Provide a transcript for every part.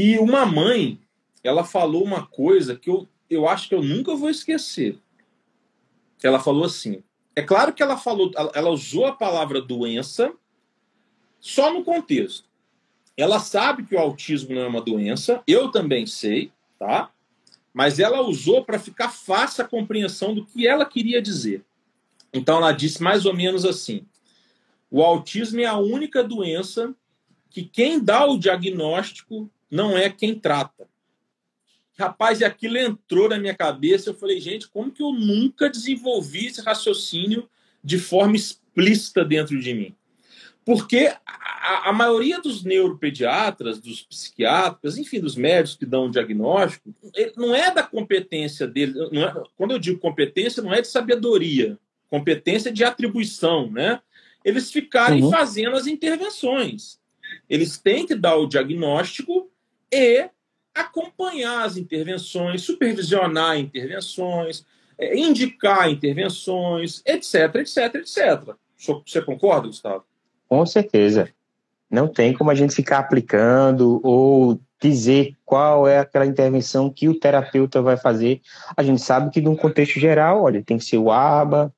E uma mãe, ela falou uma coisa que eu, eu acho que eu nunca vou esquecer. Ela falou assim: é claro que ela falou, ela usou a palavra doença só no contexto. Ela sabe que o autismo não é uma doença, eu também sei, tá? Mas ela usou para ficar fácil a compreensão do que ela queria dizer. Então ela disse mais ou menos assim: o autismo é a única doença que quem dá o diagnóstico não é quem trata. Rapaz, e aquilo entrou na minha cabeça. Eu falei, gente, como que eu nunca desenvolvi esse raciocínio de forma explícita dentro de mim? Porque a, a maioria dos neuropediatras, dos psiquiatras, enfim, dos médicos que dão o diagnóstico, não é da competência dele. É, quando eu digo competência, não é de sabedoria, competência de atribuição, né? Eles ficarem uhum. fazendo as intervenções. Eles têm que dar o diagnóstico e acompanhar as intervenções, supervisionar intervenções, é, indicar intervenções, etc, etc, etc. Você concorda, Gustavo? Com certeza. Não tem como a gente ficar aplicando ou dizer qual é aquela intervenção que o terapeuta vai fazer. A gente sabe que, num contexto geral, olha, tem que ser o ABA,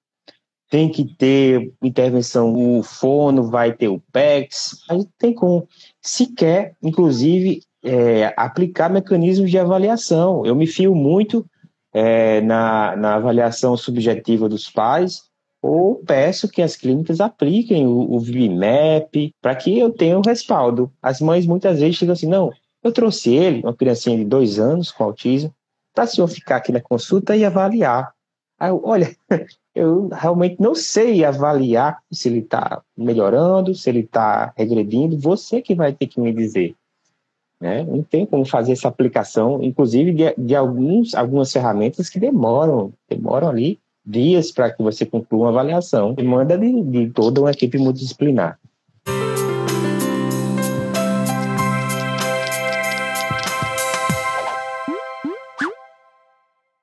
tem que ter intervenção, o fono vai ter o PEX, a gente tem como sequer, inclusive, é, aplicar mecanismos de avaliação. Eu me fio muito é, na, na avaliação subjetiva dos pais, ou peço que as clínicas apliquem o, o VMAP para que eu tenha o respaldo. As mães muitas vezes ficam assim, não, eu trouxe ele, uma criancinha de dois anos com autismo, para o senhor ficar aqui na consulta e avaliar. Aí eu, olha, eu realmente não sei avaliar se ele está melhorando, se ele está regredindo, você que vai ter que me dizer. Né? Não tem como fazer essa aplicação, inclusive de, de alguns, algumas ferramentas que demoram, demoram ali dias para que você conclua uma avaliação. Demanda de, de toda uma equipe multidisciplinar.